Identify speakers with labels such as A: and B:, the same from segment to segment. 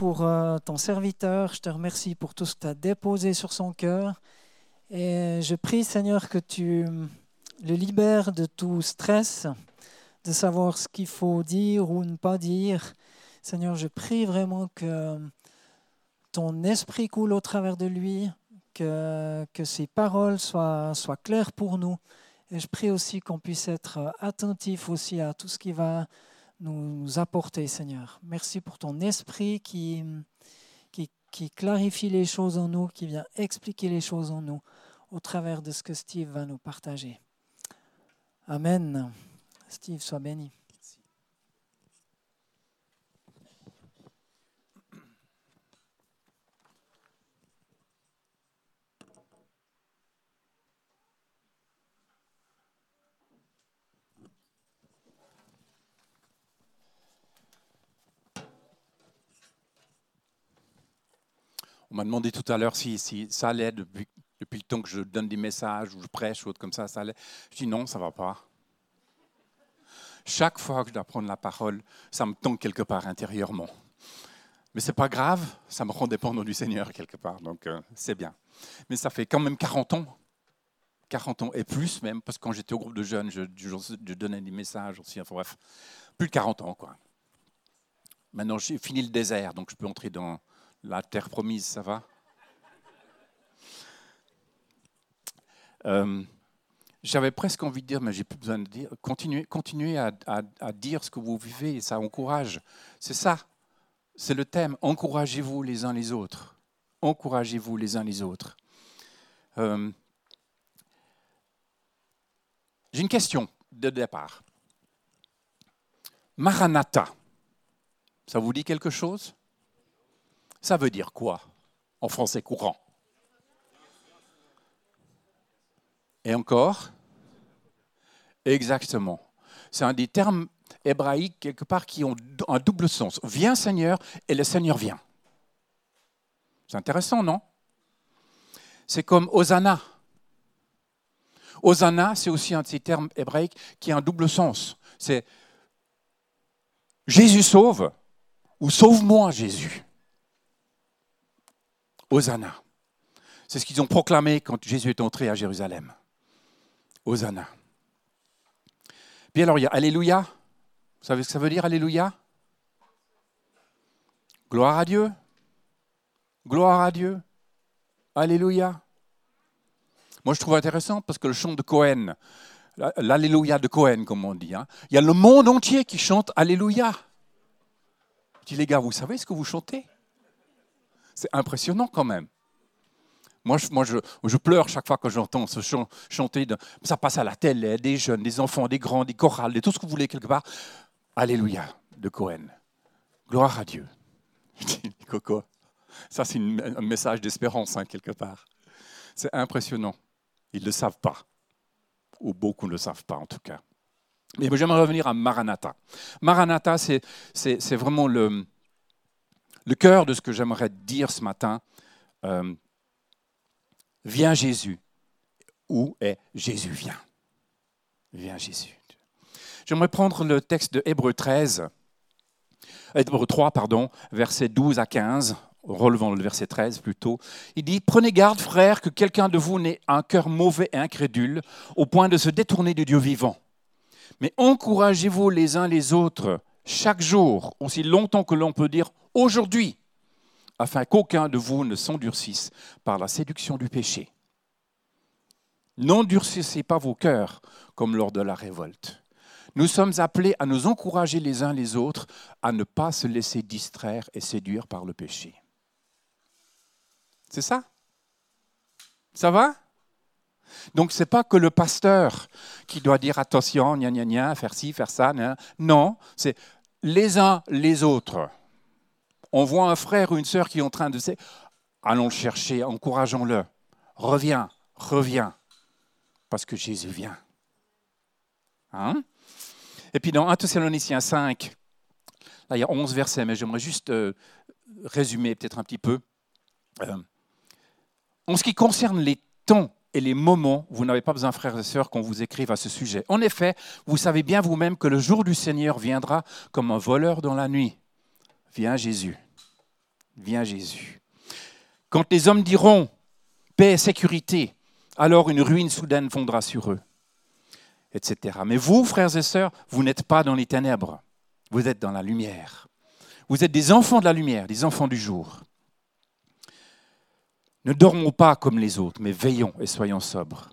A: pour euh, ton serviteur. Je te remercie pour tout ce que tu as déposé sur son cœur. Et je prie, Seigneur, que tu le libères de tout stress, de savoir ce qu'il faut dire ou ne pas dire. Seigneur, je prie vraiment que ton esprit coule au travers de lui, que, ses paroles soient, soient claires pour nous. Et je prie aussi qu'on puisse être attentif aussi à tout ce qui va nous apporter, Seigneur. Merci pour ton esprit qui, clarifie les choses en nous, qui vient expliquer les choses en nous au travers de ce que Steve va nous partager. Amen. Steve, sois béni.
B: On m'a demandé tout à l'heure si, ça allait depuis, le temps que je donne des messages ou je prêche ou autre comme ça, ça allait. Je dis non, ça ne va pas. Chaque fois que je dois prendre la parole, ça me tombe quelque part intérieurement. Mais ce n'est pas grave, ça me rend dépendant du Seigneur quelque part, donc euh, c'est bien. Mais ça fait quand même 40 ans, 40 ans et plus même, parce que quand j'étais au groupe de jeunes, je, je, donnais des messages aussi, enfin bref, plus de 40 ans quoi. Maintenant j'ai fini le désert, donc je peux entrer dans, la terre promise, ça va euh, J'avais presque envie de dire, mais j'ai plus besoin de dire, continuez, à, dire ce que vous vivez, et ça encourage. C'est ça, c'est le thème. Encouragez-vous les uns les autres. Encouragez-vous les uns les autres. Euh, j'ai une question de départ. Maranatha, ça vous dit quelque chose? Ça veut dire quoi en français courant? Et encore? Exactement. C'est un des termes hébraïques quelque part qui ont un double sens. Viens Seigneur et le Seigneur vient. C'est intéressant, non? C'est comme Hosanna. Hosanna, c'est aussi un de ces termes hébraïques qui a un double sens. C'est Jésus sauve ou sauve-moi Jésus. Hosanna. C'est ce qu'ils ont proclamé quand Jésus est entré à Jérusalem. Hosanna. Puis alors, il y a Alléluia. Vous savez ce que ça veut dire, Alléluia? Gloire à Dieu. Gloire à Dieu. Alléluia. Moi, je trouve intéressant parce que le chant de Cohen, l'Alléluia de Cohen, comme on dit, hein, il y a le monde entier qui chante Alléluia. Je dis, les gars, vous savez ce que vous chantez? C'est impressionnant quand même. Moi, je, moi je, pleure chaque fois que j'entends ce chant, chanter. ça passe à la télé, des jeunes, des enfants, des grands, des chorales, des tout ce que vous voulez quelque part. Alléluia de Cohen. Gloire à Dieu. Coco, ça c'est un message d'espérance hein, quelque part. C'est impressionnant. Ils ne le savent pas. Ou beaucoup ne le savent pas en tout cas. Mais j'aimerais revenir à Maranatha. Maranatha, c'est vraiment le, le cœur de ce que j'aimerais dire ce matin, euh, viens Jésus. Où est Jésus? Vient Viens Jésus. J'aimerais prendre le texte de Hébreu 13, Hébreu 3, pardon, versets 12 à 15, relevant le verset 13 plutôt. Il dit Prenez garde, frères, que quelqu'un de vous n'ait un cœur mauvais et incrédule, au point de se détourner du Dieu vivant. Mais encouragez-vous les uns les autres chaque jour, aussi longtemps que l'on peut dire aujourd'hui, afin qu'aucun de vous ne s'endurcisse par la séduction du péché. N'endurcissez pas vos cœurs comme lors de la révolte. Nous sommes appelés à nous encourager les uns les autres, à ne pas se laisser distraire et séduire par le péché. C'est ça? Ça va? Donc ce n'est pas que le pasteur qui doit dire attention, gna gna gna, faire ci, faire ça. Non, c'est les uns les autres. On voit un frère ou une sœur qui est en train de... Allons le chercher, encourageons-le. Reviens, reviens, parce que Jésus vient. Hein? Et puis dans 1 Thessaloniciens 5, là il y a 11 versets, mais j'aimerais juste euh, résumer peut-être un petit peu. Euh, en ce qui concerne les temps et les moments, vous n'avez pas besoin, frères et sœurs, qu'on vous écrive à ce sujet. En effet, vous savez bien vous-même que le jour du Seigneur viendra comme un voleur dans la nuit. Viens Jésus. vient Jésus. Quand les hommes diront paix et sécurité, alors une ruine soudaine fondra sur eux, etc. Mais vous, frères et sœurs, vous n'êtes pas dans les ténèbres, vous êtes dans la lumière. Vous êtes des enfants de la lumière, des enfants du jour. Ne dormons pas comme les autres, mais veillons et soyons sobres.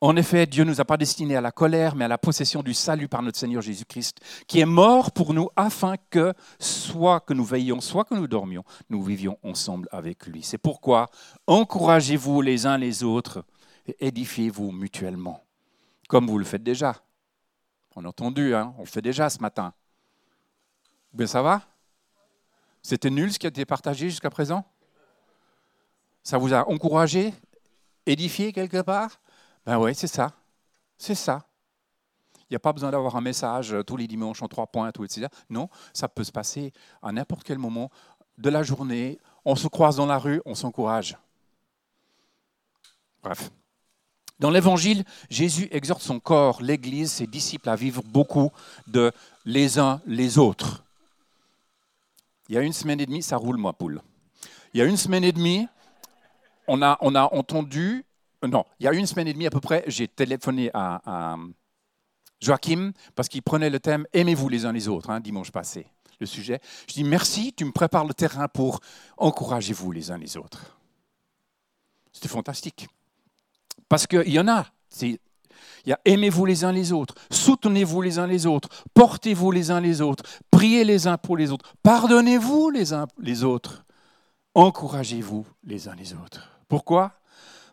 B: En effet, Dieu ne nous a pas destinés à la colère, mais à la possession du salut par notre Seigneur Jésus-Christ, qui est mort pour nous afin que, soit que nous veillions, soit que nous dormions, nous vivions ensemble avec lui. C'est pourquoi encouragez-vous les uns les autres et édifiez-vous mutuellement, comme vous le faites déjà. On a entendu, hein, on le fait déjà ce matin. Bien, ça va? C'était nul ce qui a été partagé jusqu'à présent? Ça vous a encouragé, édifié quelque part? Ben oui, c'est ça. C'est ça. Il n'y a pas besoin d'avoir un message euh, tous les dimanches en trois points, tout, etc. Non, ça peut se passer à n'importe quel moment de la journée. On se croise dans la rue, on s'encourage. Bref. Dans l'Évangile, Jésus exhorte son corps, l'Église, ses disciples à vivre beaucoup de les uns les autres. Il y a une semaine et demie, ça roule, moi, poule. Il y a une semaine et demie, on a, entendu euh, non, il y a une semaine et demie à peu près, j'ai téléphoné à, Joachim parce qu'il prenait le thème Aimez-vous les uns les autres, hein, dimanche passé, le sujet. Je dis Merci, tu me prépares le terrain pour encouragez-vous les uns les autres. C'était fantastique. Parce qu'il y en a. Il y a aimez-vous les uns les autres, soutenez-vous les uns les autres, portez-vous les uns les autres, priez les uns pour les autres, pardonnez-vous les uns les autres, encouragez-vous les uns les autres. Pourquoi?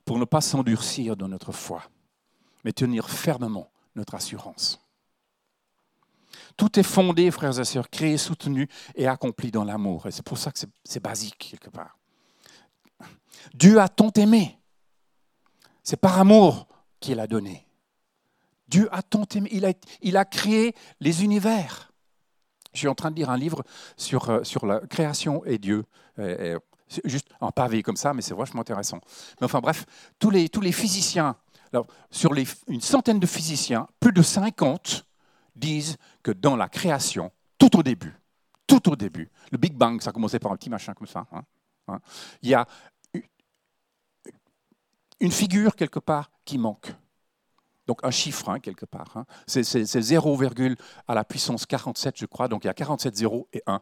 B: Pour ne pas s'endurcir dans notre foi, mais tenir fermement notre assurance. Tout est fondé, frères et sœurs, créé, soutenu et accompli dans l'amour. Et c'est pour ça que c'est basique, quelque part. Dieu a tant aimé. C'est par amour qu'il a donné. Dieu a tant aimé. Il a, créé les univers. Je suis en train de lire un livre sur, euh, sur la création et Dieu juste en pavé comme ça, mais c'est vachement intéressant. Mais enfin bref, tous les, physiciens, sur une centaine de physiciens, plus de 50 disent que dans la création, tout au début, tout au début, le Big Bang, ça commençait par un petit machin comme ça, hein, hein, il y a une figure quelque part qui manque. Donc un chiffre hein, quelque part. C'est 0, à la puissance 47, je crois. Donc il y a 47 0 et 1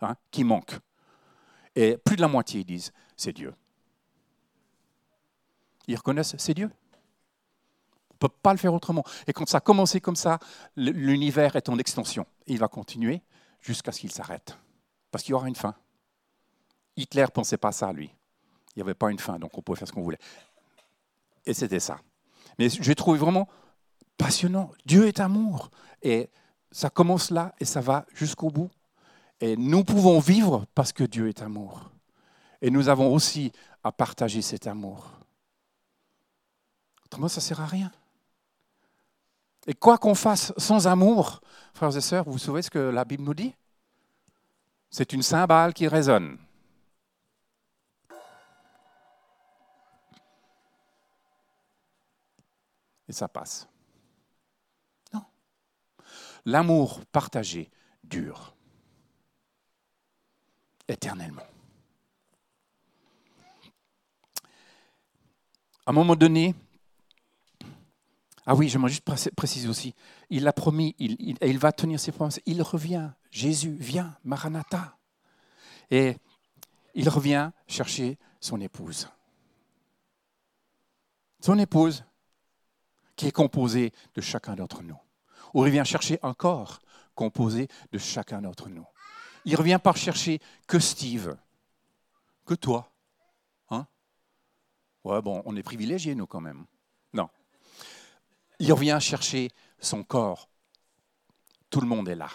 B: hein, qui manquent. Et plus de la moitié disent, c'est Dieu. Ils reconnaissent, c'est Dieu. On ne peut pas le faire autrement. Et quand ça a commencé comme ça, l'univers est en extension. il va continuer jusqu'à ce qu'il s'arrête. Parce qu'il y aura une fin. Hitler ne pensait pas ça, lui. Il n'y avait pas une fin, donc on pouvait faire ce qu'on voulait. Et c'était ça. Mais j'ai trouvé vraiment passionnant. Dieu est amour. Et ça commence là et ça va jusqu'au bout. Et nous pouvons vivre parce que Dieu est amour. Et nous avons aussi à partager cet amour. Autrement, ça ne sert à rien. Et quoi qu'on fasse sans amour, frères et sœurs, vous souvenez ce que la Bible nous dit? C'est une cymbale qui résonne. Et ça passe. Non. L'amour partagé dure éternellement. À un moment donné, ah oui, j'aimerais juste préciser aussi, il a promis, il, il va tenir ses promesses, il revient, Jésus vient, Maranatha. Et il revient chercher son épouse. Son épouse, qui est composée de chacun d'entre nous. Ou il vient chercher un corps composé de chacun d'entre nous. Il revient par chercher que Steve, que toi. Hein? Ouais, bon, on est privilégiés, nous, quand même. Non. Il revient chercher son corps. Tout le monde est là.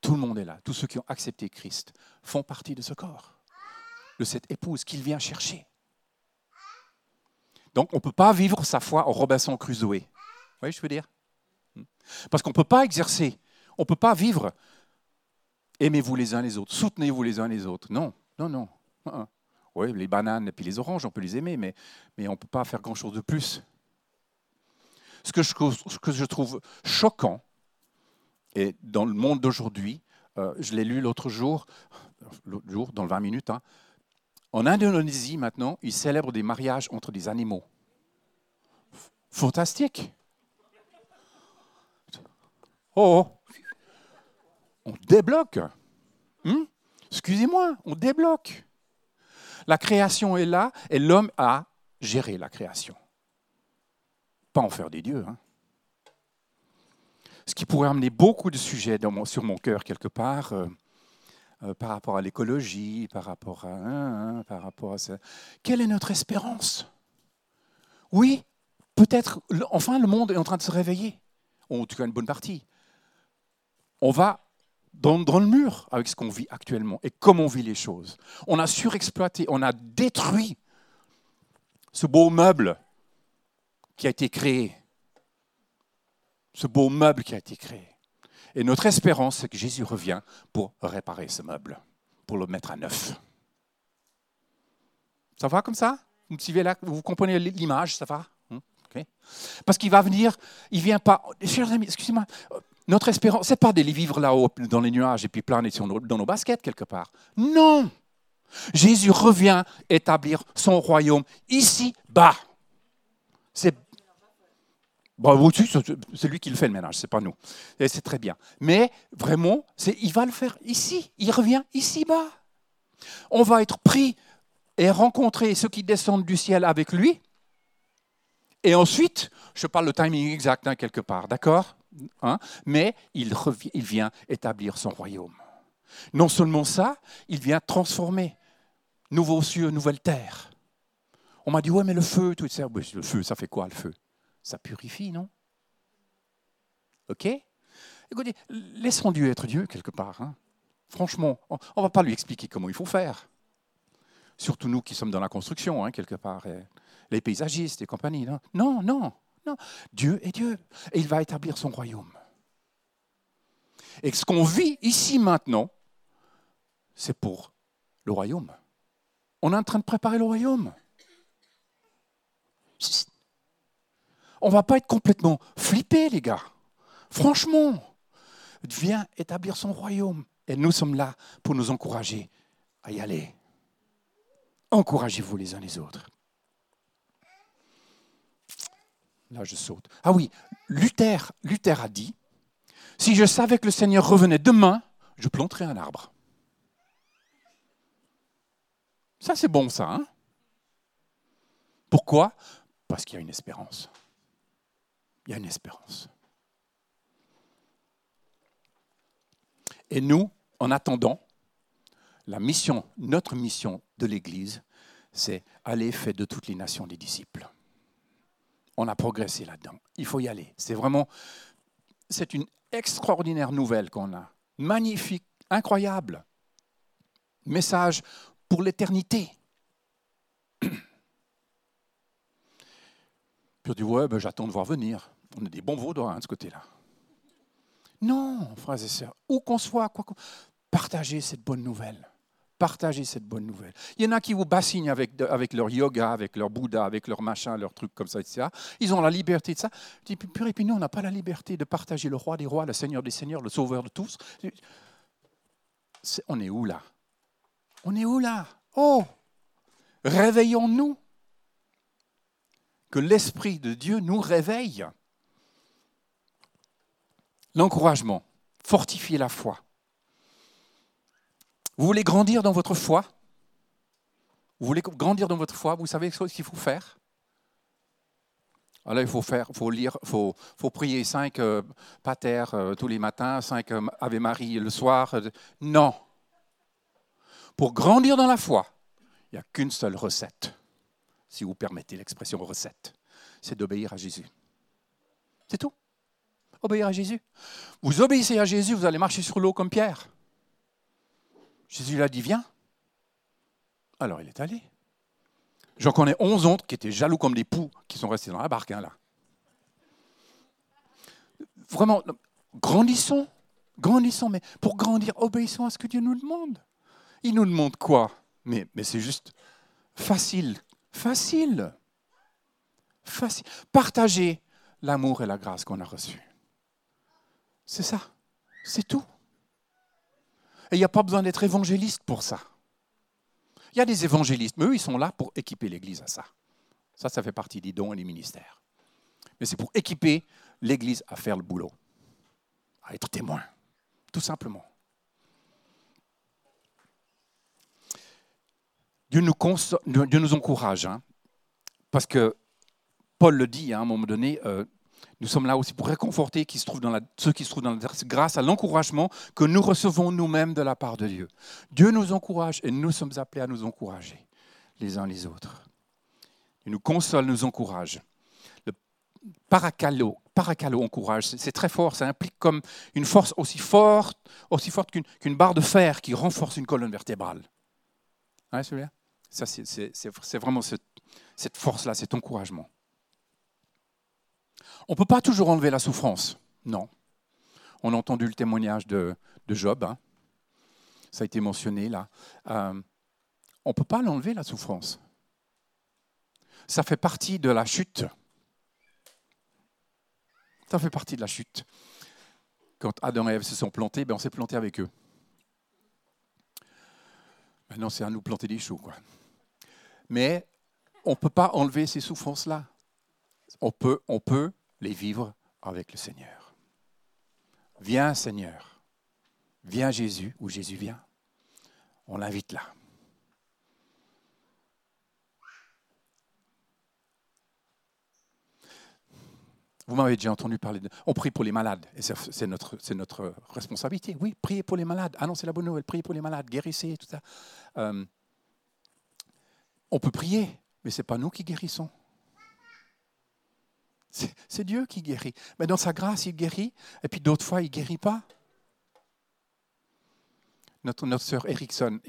B: Tout le monde est là. Tous ceux qui ont accepté Christ font partie de ce corps, de cette épouse qu'il vient chercher. Donc on ne peut pas vivre sa foi en Robinson Crusoe. Vous voyez, je veux dire? Parce qu'on ne peut pas exercer, on ne peut pas vivre aimez-vous les uns les autres, soutenez-vous les uns les autres. Non, non, non. Oui, les bananes et puis les oranges, on peut les aimer, mais, on ne peut pas faire grand-chose de plus. Ce que, je, trouve choquant, et dans le monde d'aujourd'hui, euh, je l'ai lu l'autre jour, l'autre jour, dans le 20 minutes. hein. En Indonésie, maintenant, ils célèbrent des mariages entre des animaux. Fantastique. Oh, oh. On débloque. Hmm? Excusez-moi, on débloque. La création est là et l'homme a géré la création. Pas en faire des dieux. hein. Ce qui pourrait amener beaucoup de sujets sur mon cœur quelque part, euh, euh, par rapport à l'écologie, par rapport à, hein, hein, par rapport à ça. Quelle est notre espérance? Oui, peut-être, enfin, le monde est en train de se réveiller. En tout cas, une bonne partie. On va dans, dans le mur avec ce qu'on vit actuellement et comment on vit les choses. On a surexploité, on a détruit ce beau meuble qui a été créé. Ce beau meuble qui a été créé. Et notre espérance, c'est que Jésus revient pour réparer ce meuble, pour le mettre à neuf. Ça va comme ça? Vous comprenez l'image? Ça va? Hmm, ok. Parce qu'il va venir, il vient pas. Chers amis, excusez-moi, notre espérance, c'est pas d'aller vivre là-haut dans les nuages et puis planer dans nos baskets quelque part. Non Jésus revient établir son royaume ici-bas. C'est Bon, oui, si, c'est c'est lui qui le fait le ménage, c'est pas nous. Et c'est très bien. Mais vraiment, il va le faire ici. Il revient ici-bas. On va être pris et rencontrer ceux qui descendent du ciel avec lui. Et ensuite, je parle le timing exact hein, quelque part, d'accord? Hein Mais il, vient établir son royaume. Non seulement ça, il vient transformer. Nouveaux cieux, nouvelle terre. On m'a dit, ouais, mais le feu, tout ça. Oui, le feu, ça fait quoi le feu? Ça purifie, non? OK? Écoutez, laissons Dieu être Dieu quelque part. hein. Franchement, on ne va pas lui expliquer comment il faut faire. Surtout nous qui sommes dans la construction, hein, quelque part. les paysagistes et compagnie. Non, non. Dieu est Dieu. Et il va établir son royaume. Et ce qu'on vit ici maintenant, c'est pour le royaume. On est en train de préparer le royaume. On ne va pas être complètement flippés, les gars. Franchement, viens établir son royaume. Et nous sommes là pour nous encourager à y aller. Encouragez-vous les uns les autres. Là, je saute. Ah oui, Luther, Luther a dit, si je savais que le Seigneur revenait demain, je planterais un arbre. Ça, c'est bon, ça. Hein? Pourquoi? Parce qu'il y a une espérance. Il y a une espérance. Et nous, en attendant, la mission, notre mission de l'Église, c'est aller faire de toutes les nations des disciples. On a progressé là-dedans. Il faut y aller. C'est vraiment, c'est une extraordinaire nouvelle qu'on a. Magnifique, incroyable. Message pour l'éternité. Puis on dit, ouais, ben, j'attends de voir venir. On est des bons vaudois hein, de ce côté-là. Non, frères et sœurs, où qu'on soit, quoi qu'on... partagez cette bonne nouvelle. Partagez cette bonne nouvelle. Il y en a qui vous bassinent avec, avec leur yoga, avec leur Bouddha, avec leur machin, leurs trucs comme ça, etc. Ils ont la liberté de ça. Dis, purée, puis nous, on n'a pas la liberté de partager le roi des rois, le seigneur des seigneurs, le sauveur de tous. On est où là? On est où là? Oh Réveillons-nous. Que l'Esprit de Dieu nous réveille. L'encouragement, fortifier la foi. Vous voulez grandir dans votre foi? Vous voulez grandir dans votre foi? Vous savez ce qu'il faut faire? Alors, il faut faire, faut lire, faut, faut prier cinq euh, pater euh, tous les matins, cinq euh, Ave Marie le soir. non. Pour grandir dans la foi, il n'y a qu'une seule recette, si vous permettez l'expression recette, c'est d'obéir à Jésus. C'est tout. Obéir à Jésus. Vous obéissez à Jésus, vous allez marcher sur l'eau comme Pierre. Jésus lui a dit, viens. Alors il est allé. J'en connais onze autres qui étaient jaloux comme des poux, qui sont restés dans la barque, hein, là. Vraiment, grandissons, grandissons, mais pour grandir, obéissons à ce que Dieu nous demande. Il nous demande quoi? Mais, c'est juste facile, facile, facile. Partager l'amour et la grâce qu'on a reçus. C'est ça, c'est tout. Et il n'y a pas besoin d'être évangéliste pour ça. Il y a des évangélistes, mais eux, ils sont là pour équiper l'Église à ça. Ça, ça fait partie des dons et des ministères. Mais c'est pour équiper l'Église à faire le boulot, à être témoin, tout simplement. Dieu nous, Dieu encourage, hein, parce que Paul le dit hein, à un moment donné, euh, nous sommes là aussi pour réconforter ceux qui se trouvent dans la grâce à l'encouragement que nous recevons nous-mêmes de la part de Dieu. Dieu nous encourage et nous sommes appelés à nous encourager les uns les autres. Il nous console, nous encourage. Le paracalo, paracalo encourage, c'est très fort, ça implique comme une force aussi forte, aussi forte qu'une barre de fer qui renforce une colonne vertébrale. Hein, ça, c'est vraiment cette force-là, cet encouragement. On ne peut pas toujours enlever la souffrance. Non. On a entendu le témoignage de, Job. Hein. Ça a été mentionné là. Euh, on ne peut pas l'enlever, la souffrance. Ça fait partie de la chute. Ça fait partie de la chute. Quand Adam et Ève se sont plantés, ben on s'est planté avec eux. Maintenant, c'est à nous planter des choux. Quoi. Mais on ne peut pas enlever ces souffrances-là. On peut, les vivre avec le Seigneur. Viens Seigneur, viens Jésus, ou Jésus vient. On l'invite là. Vous m'avez déjà entendu parler de... On prie pour les malades, et c'est notre, notre responsabilité. Oui, priez pour les malades, annoncez la bonne nouvelle, priez pour les malades, guérissez, tout ça. Euh, on peut prier, mais ce n'est pas nous qui guérissons. C'est Dieu qui guérit. Mais dans sa grâce, il guérit, et puis d'autres fois, il ne guérit pas. Notre, sœur Erickson,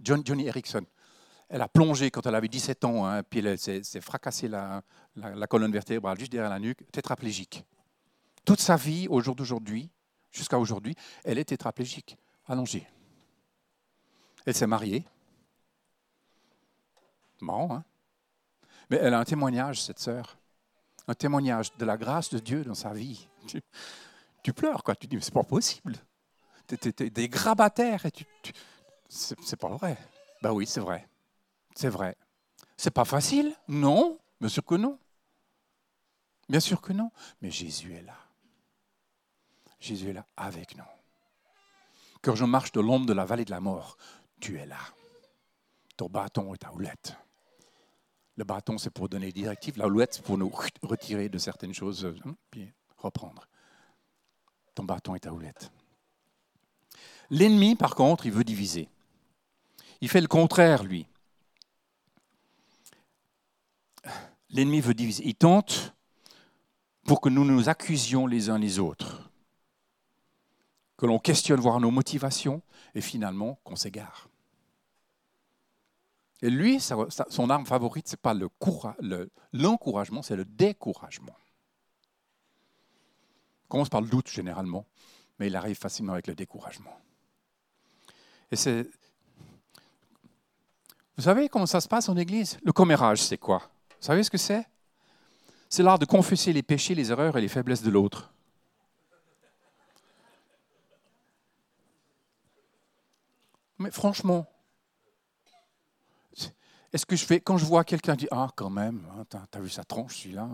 B: John, Johnny Erickson, elle a plongé quand elle avait 17 ans, hein, puis elle s'est fracassé la, colonne vertébrale juste derrière la nuque, tétraplégique. Toute sa vie, au jour d'aujourd'hui, jusqu'à aujourd'hui, elle est tétraplégique, allongée. Elle s'est mariée. Bon, hein mais elle a un témoignage, cette sœur. Un témoignage de la grâce de Dieu dans sa vie. Tu, pleures, quoi. Tu dis, mais c'est pas possible. Tu es, des grabataires et tu. c'est pas vrai. Ben oui, c'est vrai. C'est vrai. C'est pas facile? Non, bien sûr que non. Bien sûr que non. Mais Jésus est là. Jésus est là avec nous. Quand je marche de l'ombre de la vallée de la mort, tu es là. Ton bâton et ta houlette. Le bâton, c'est pour donner des directives. La louette, c'est pour nous retirer de certaines choses, hein, puis reprendre. Ton bâton est ta houlette. L'ennemi, par contre, il veut diviser. Il fait le contraire, lui. L'ennemi veut diviser. Il tente pour que nous nous accusions les uns les autres, que l'on questionne voir nos motivations et finalement qu'on s'égare. Et lui, son arme favorite, ce n'est pas l'encouragement, c'est le découragement. Il commence par le doute généralement, mais il arrive facilement avec le découragement. Et c'est. Vous savez comment ça se passe en Église? Le commérage, c'est quoi? Vous savez ce que c'est? C'est l'art de confesser les péchés, les erreurs et les faiblesses de l'autre. Mais franchement, est-ce que je fais, quand je vois quelqu'un dire Ah, quand même, hein, t'as, vu sa tronche, celui-là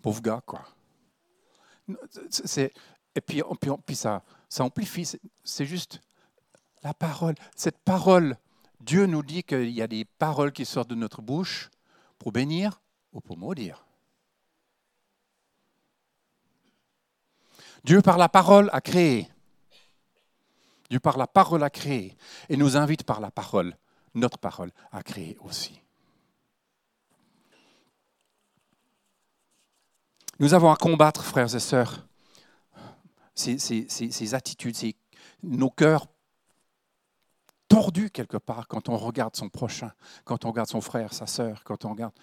B: Pauvre gars, quoi. et puis, puis, ça, ça amplifie, c'est, juste la parole. Cette parole, Dieu nous dit qu'il y a des paroles qui sortent de notre bouche pour bénir ou pour maudire. Dieu par la parole a créé. Dieu par la parole a créé et nous invite par la parole notre parole a créé aussi. Nous avons à combattre, frères et sœurs, ces, attitudes, nos cœurs tordus quelque part quand on regarde son prochain, quand on regarde son frère, sa sœur, quand on regarde.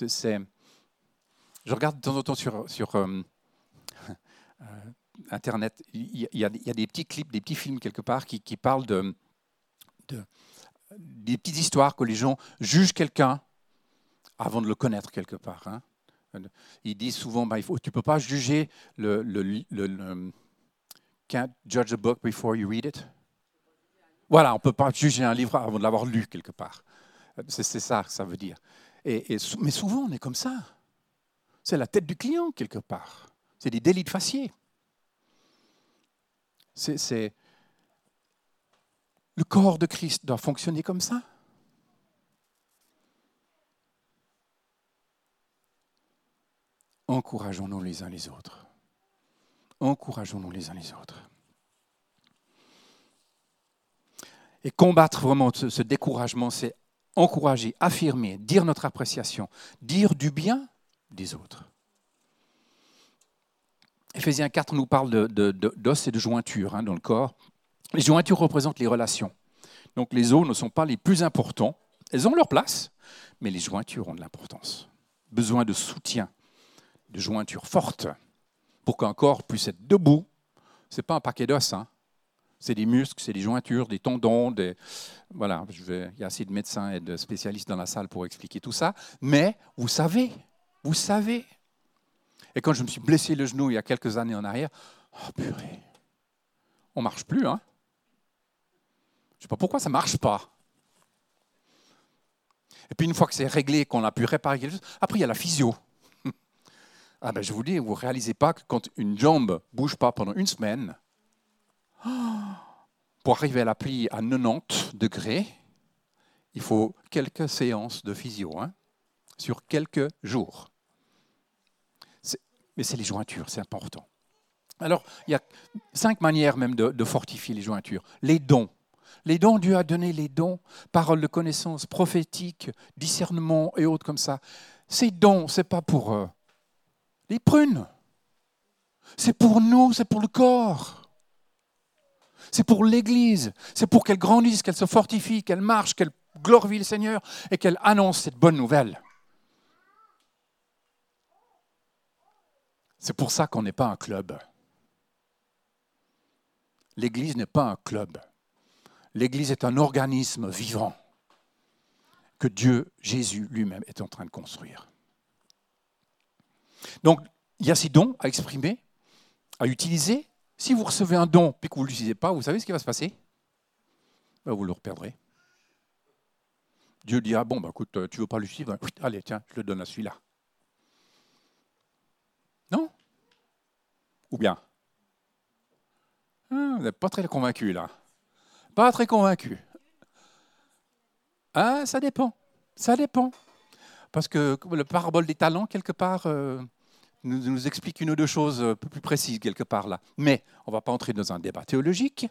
B: je regarde de temps en temps sur, Internet, il y, a, des petits clips, des petits films quelque part qui, parlent de, des petites histoires que les gens jugent quelqu'un avant de le connaître quelque part. Hein. Ils disent souvent, bah, tu ne peux pas juger le, can't judge a book before you read it. Voilà, on ne peut pas juger un livre avant de l'avoir lu quelque part. C'est ça que ça veut dire. Et, mais souvent, on est comme ça. C'est la tête du client quelque part. C'est des délits de faciès. C'est le corps de Christ doit fonctionner comme ça. Encourageons-nous les uns les autres. Encourageons-nous les uns les autres. Et combattre vraiment ce, découragement, c'est encourager, affirmer, dire notre appréciation, dire du bien des autres. Éphésiens 4 nous parle d'os et de jointures hein, dans le corps. Les jointures représentent les relations. Donc les os ne sont pas les plus importants. Elles ont leur place, mais les jointures ont de l'importance. Besoin de soutien, de jointures fortes pour qu'un corps puisse être debout. Ce n'est pas un paquet d'os, hein. c'est des muscles, c'est des jointures, des tendons. Des... Voilà, il y a assez de médecins et de spécialistes dans la salle pour expliquer tout ça. Mais vous savez, vous savez. Et quand je me suis blessé le genou il y a quelques années en arrière, oh purée, on marche plus. Hein pourquoi ça ne marche pas. Et puis une fois que c'est réglé, qu'on a pu réparer quelque chose, après il y a la physio. Ah ben je vous dis, vous ne réalisez pas que quand une jambe ne bouge pas pendant une semaine, pour arriver à la plie à 90 degrés, il faut quelques séances de physio, hein, sur quelques jours. Mais c'est les jointures, c'est important. Alors, il y a cinq manières même de fortifier les jointures. Les dons. Les dons, Dieu a donné les dons, paroles de connaissance, prophétique, discernement et autres comme ça. Ces dons, ce n'est pas pour eux les prunes. C'est pour nous, c'est pour le corps. C'est pour l'Église. C'est pour qu'elle grandisse, qu'elle se fortifie, qu'elle marche, qu'elle glorifie le Seigneur et qu'elle annonce cette bonne nouvelle. C'est pour ça qu'on n'est pas un club. L'Église n'est pas un club. L'Église est un organisme vivant que Dieu, Jésus lui-même, est en train de construire. Donc, il y a ces dons à exprimer, à utiliser. Si vous recevez un don et que vous ne l'utilisez pas, vous savez ce qui va se passer? Ben, Vous le reperdrez. Dieu dira, bon, ben, écoute, tu ne veux pas l'utiliser? Ben, Allez, tiens, je le donne à celui-là. Non? Ou bien? Ah, Vous n'êtes pas très convaincu là. Pas très convaincu. Ah, ça dépend. Ça dépend. Parce que le parabole des talents, quelque part, euh, nous, explique une ou deux choses un peu plus précises, quelque part là. Mais on ne va pas entrer dans un débat théologique.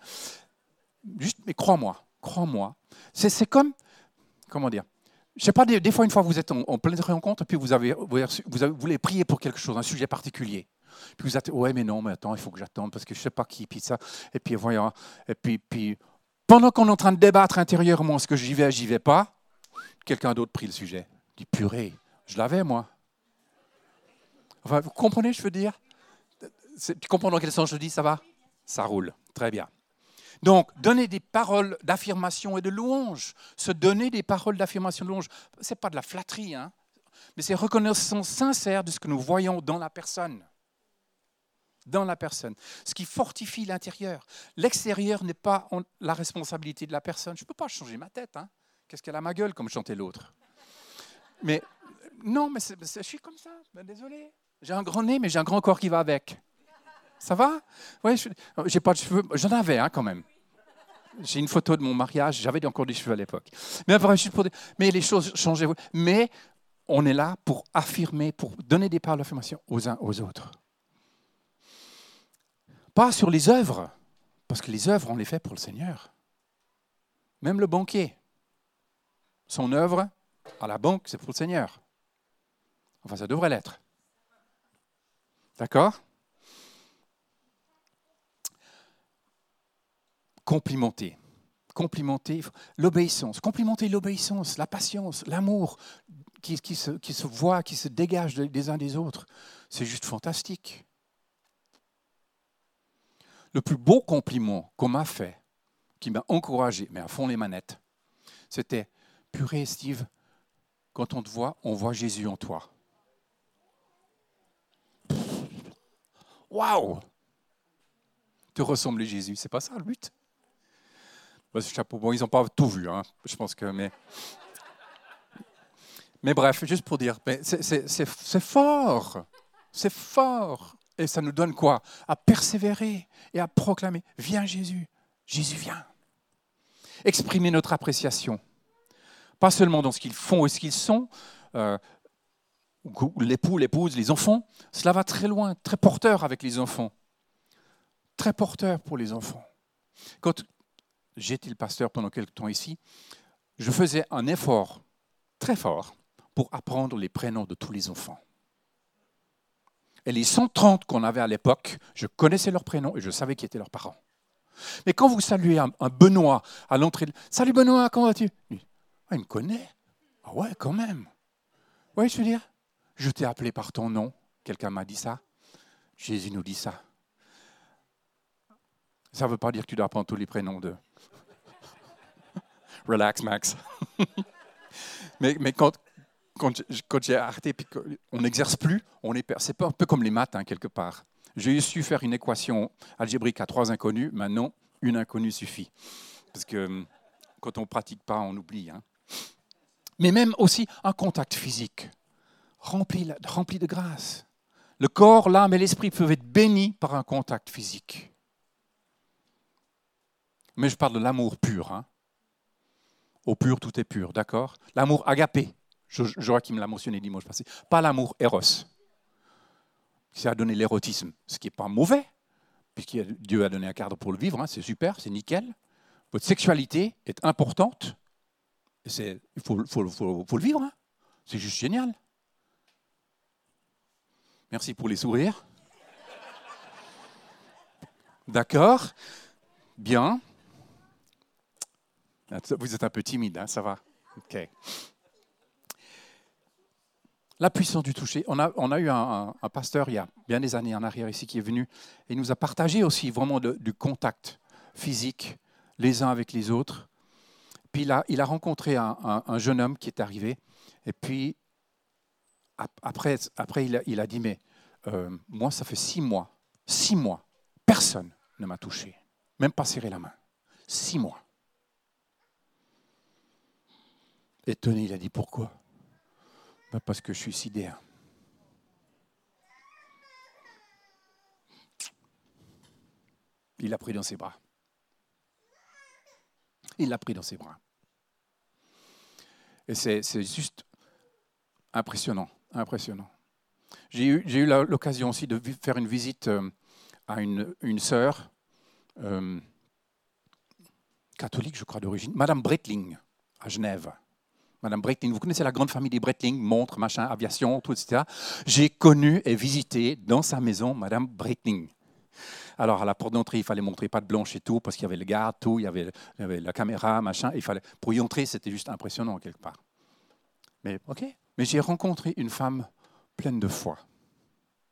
B: Juste, mais crois-moi, crois-moi. C'est comme, comment dire, je sais pas, des, fois, une fois, vous êtes en, pleine rencontre, puis vous, avez, vous, vous voulez prier pour quelque chose, un sujet particulier. Puis vous êtes, ouais, mais non, mais attends, il faut que j'attende parce que je ne sais pas qui, puis ça. Et puis, voyons, et puis, puis pendant qu'on est en train de débattre intérieurement, est-ce que j'y vais, j'y vais pas, quelqu'un d'autre prit le sujet. Dit purée, je l'avais moi. Vous comprenez, je veux dire? Tu comprends dans quel sens je dis, ça va? Ça roule, très bien. Donc, donner des paroles d'affirmation et de louange, se donner des paroles d'affirmation et de louange, ce n'est pas de la flatterie, hein. Mais c'est reconnaissance sincère de ce que nous voyons dans la personne. Dans la personne. Ce qui fortifie l'intérieur. L'extérieur n'est pas la responsabilité de la personne. Je ne peux pas changer ma tête. Hein Qu'est-ce qu'elle a ma gueule, comme chantait l'autre? Mais non, mais je suis comme ça. Ben, désolé. J'ai un grand nez, mais j'ai un grand corps qui va avec. Ça va? Oui, j'ai pas de cheveux. J'en avais hein, quand même. J'ai une photo de mon mariage. J'avais encore des cheveux à l'époque. Mais, mais les choses changeaient. Mais on est là pour affirmer, pour donner des paroles d'affirmation aux uns aux autres. Pas sur les œuvres, parce que les œuvres, on les fait pour le Seigneur. Même le banquier, son œuvre, à la banque, c'est pour le Seigneur. Enfin, ça devrait l'être. D'accord? Complimenter. Complimenter l'obéissance. Complimenter l'obéissance, la patience, l'amour qui, se, qui se voit, qui se dégage des uns des autres. C'est juste fantastique. Le plus beau compliment qu'on m'a fait, qui m'a encouragé, mais à fond les manettes, c'était Purée, Steve, quand on te voit, on voit Jésus en toi. Waouh de ressembler à Jésus. C'est pas ça le but? chapeau. Bon, ils n'ont pas tout vu, hein. je pense que. Mais, mais bref, juste pour dire, c'est fort. C'est fort. Et ça nous donne quoi? À persévérer et à proclamer. Viens Jésus. Jésus vient. Exprimer notre appréciation. Pas seulement dans ce qu'ils font et ce qu'ils sont, euh, l'époux, l'épouse, les enfants. Cela va très loin, très porteur avec les enfants. Très porteur pour les enfants. Quand j'étais le pasteur pendant quelques temps ici, je faisais un effort très fort pour apprendre les prénoms de tous les enfants. Et les 130 qu'on avait à l'époque, je connaissais leurs prénoms et je savais qui étaient leurs parents. Mais quand vous saluez un, Benoît à l'entrée, Salut Benoît, comment vas-tu? Ah, Il me connaît. Ah ouais, quand même. Oui, je veux dire, je t'ai appelé par ton nom. Quelqu'un m'a dit ça. Jésus nous dit ça. Ça ne veut pas dire que tu dois apprendre tous les prénoms de. Relax, Max. mais, mais quand, quand, j'ai arrêté, puis on n'exerce plus, on est, c'est un peu comme les maths, hein, quelque part. J'ai su faire une équation algébrique à trois inconnus, maintenant, une inconnue suffit. Parce que quand on ne pratique pas, on oublie. Hein. Mais même aussi un contact physique, rempli, rempli de grâce. Le corps, l'âme et l'esprit peuvent être bénis par un contact physique. Mais je parle de l'amour pur. Hein. Au pur, tout est pur, d'accord? L'amour agapé, Joachim l'a mentionné dimanche passé. Pas l'amour éros, qui a donné l'érotisme, ce qui n'est pas mauvais, puisque Dieu a donné un cadre pour le vivre, hein, c'est super, c'est nickel. Votre sexualité est importante, il faut, le vivre, hein. c'est juste génial. Merci pour les sourires. D'accord, bien. Vous êtes un peu timide, hein, ça va. Ok. La puissance du toucher. On a, eu un, pasteur il y a bien des années en arrière ici qui est venu et nous a partagé aussi vraiment du contact physique les uns avec les autres. Puis il a, rencontré un, jeune homme qui est arrivé et puis après, il, a, dit mais euh, moi ça fait six mois, six mois, personne ne m'a touché, même pas serré la main. Six mois. Étonné, il a dit pourquoi? Parce que je suis sidéen. Il l'a pris dans ses bras. Il l'a pris dans ses bras. Et c'est juste impressionnant, impressionnant. J'ai eu, eu l'occasion aussi de faire une visite euh, à une, une sœur euh, catholique, je crois, d'origine, Madame Bretling, à Genève. Madame Breitling. Vous connaissez la grande famille des Breitling, montres, machin, aviation, tout, etc. J'ai connu et visité dans sa maison Madame Breitling. Alors, à la porte d'entrée, il fallait montrer pas de blanche et tout, parce qu'il y avait le garde, tout, il y avait, la caméra, machin. Il fallait, pour y entrer, c'était juste impressionnant, quelque part. Mais, OK. Mais j'ai rencontré une femme pleine de foi.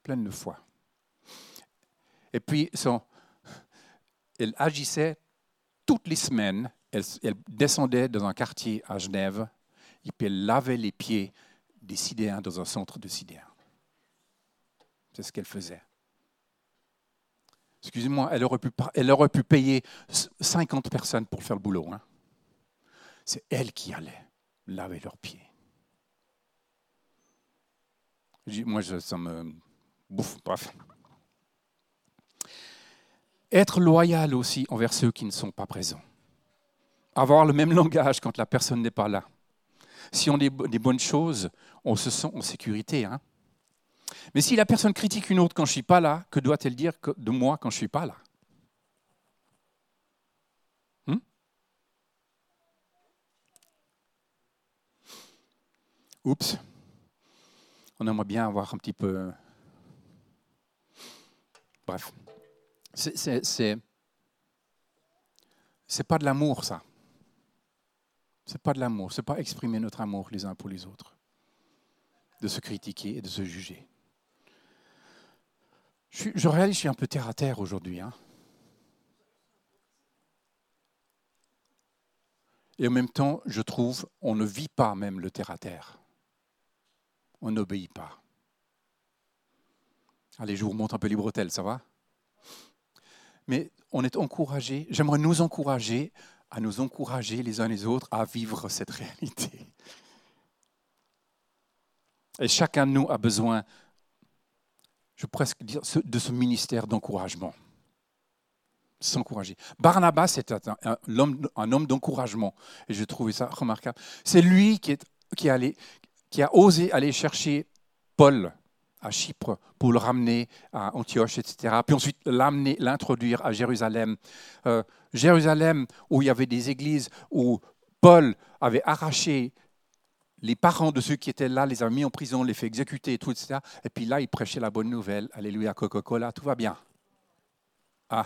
B: Pleine de foi. Et puis, son, elle agissait toutes les semaines. Elle, elle descendait dans un quartier à Genève il peut laver les pieds des sidéens dans un centre de sidéens. C'est ce qu'elle faisait. Excusez-moi, elle, aurait pu, payer 50 personnes pour faire le boulot. Hein. C'est elle qui allait laver leurs pieds. Moi, ça me bouffe. Bref. Être loyal aussi envers ceux qui ne sont pas présents. Avoir le même langage quand la personne n'est pas là. Si on dit des bonnes choses, on se sent en sécurité. Hein. Mais si la personne critique une autre quand je ne suis pas là, que doit-elle dire de moi quand je ne suis pas là? Hmm? Oups. On aimerait bien avoir un petit peu. Bref. C'est pas de l'amour, ça. Ce n'est pas de l'amour, ce n'est pas exprimer notre amour les uns pour les autres, de se critiquer et de se juger. Je, je réalise que je suis un peu terre à terre aujourd'hui. Hein. Et en même temps, je trouve, on ne vit pas même le terre à terre. On n'obéit pas. Allez, je vous remonte un peu les bretelles, ça va? Mais on est encouragé. J'aimerais nous encourager à nous encourager les uns les autres à vivre cette réalité. Et chacun de nous a besoin, je presque dire, de ce ministère d'encouragement. S'encourager. Barnabas est un, homme d'encouragement. Et j'ai trouvé ça remarquable. C'est lui qui, est, qui a osé aller chercher Paul à Chypre pour le ramener à Antioche, etc. Puis ensuite l'amener, l'introduire à Jérusalem. Euh, Jérusalem, où il y avait des églises, où Paul avait arraché les parents de ceux qui étaient là, les a mis en prison, les fait exécuter, tout, etc. Et puis là, il prêchait la bonne nouvelle. Alléluia, Coca-Cola, tout va bien. Ah,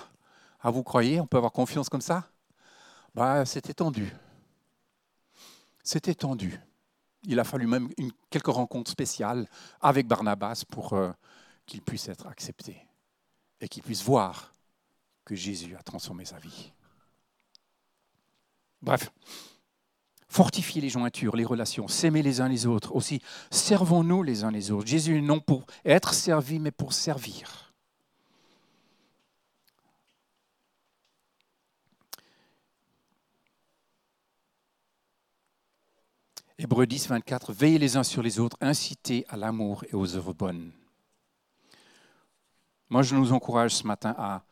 B: ah, vous croyez, on peut avoir confiance comme ça? Bah, C'était tendu. C'était tendu il a fallu même une, quelques rencontres spéciales avec Barnabas pour euh, qu'il puisse être accepté et qu'il puisse voir que Jésus a transformé sa vie. Bref, fortifier les jointures, les relations, s'aimer les uns les autres aussi. Servons-nous les uns les autres. Jésus non pour être servi, mais pour servir. Hébreux 10, 24, veillez les uns sur les autres, incitez à l'amour et aux œuvres bonnes. Moi, je nous encourage ce matin à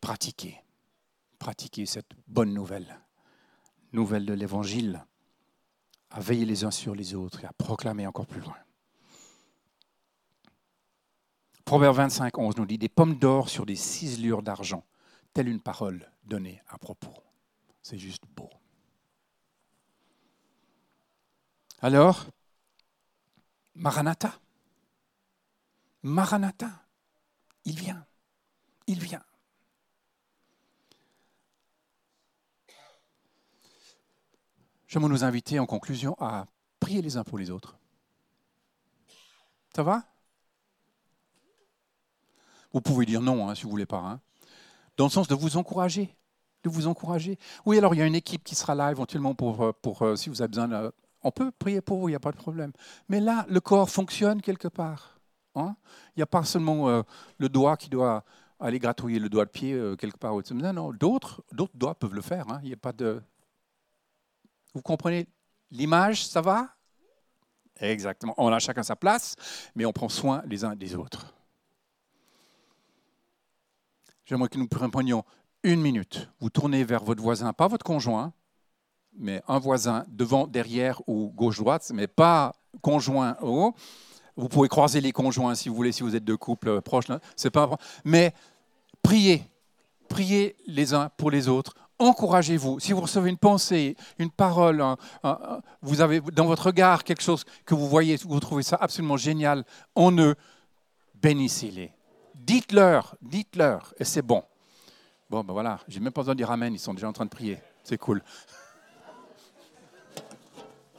B: pratiquer, pratiquer cette bonne nouvelle, nouvelle de l'Évangile, à veiller les uns sur les autres et à proclamer encore plus loin. Proverbe 25, 11 nous dit Des pommes d'or sur des ciselures d'argent, telle une parole donnée à propos. C'est juste beau. Alors, Maranatha. Maranatha. Il vient. Il vient. J'aimerais nous inviter en conclusion à prier les uns pour les autres. Ça va? Vous pouvez dire non hein, si vous voulez pas. Hein. Dans le sens de vous encourager. De vous encourager. Oui, alors il y a une équipe qui sera là éventuellement pour, euh, pour euh, si vous avez besoin de on peut prier pour vous, il n'y a pas de problème. Mais là, le corps fonctionne quelque part. Hein. il n'y a pas seulement euh, le doigt qui doit aller gratouiller le doigt de pied euh, quelque part. Non, non, d'autres, doigts peuvent le faire. Hein. Il n'y a pas de. Vous comprenez l'image, ça va? Exactement. On a chacun sa place, mais on prend soin les uns des autres. J'aimerais que nous prenions une minute. Vous tournez vers votre voisin, pas votre conjoint, mais un voisin devant, derrière ou gauche-droite, mais pas conjoint haut. Vous pouvez croiser les conjoints si vous voulez, si vous êtes de couple proche. C'est pas mais priez, priez les uns pour les autres. Encouragez-vous. Si vous recevez une pensée, une parole, vous avez dans votre regard quelque chose que vous voyez, vous trouvez ça absolument génial en eux, bénissez-les. Dites-leur, dites-leur, et c'est bon. Bon, ben voilà, j'ai même pas besoin de dire Amen, ils sont déjà en train de prier. C'est cool.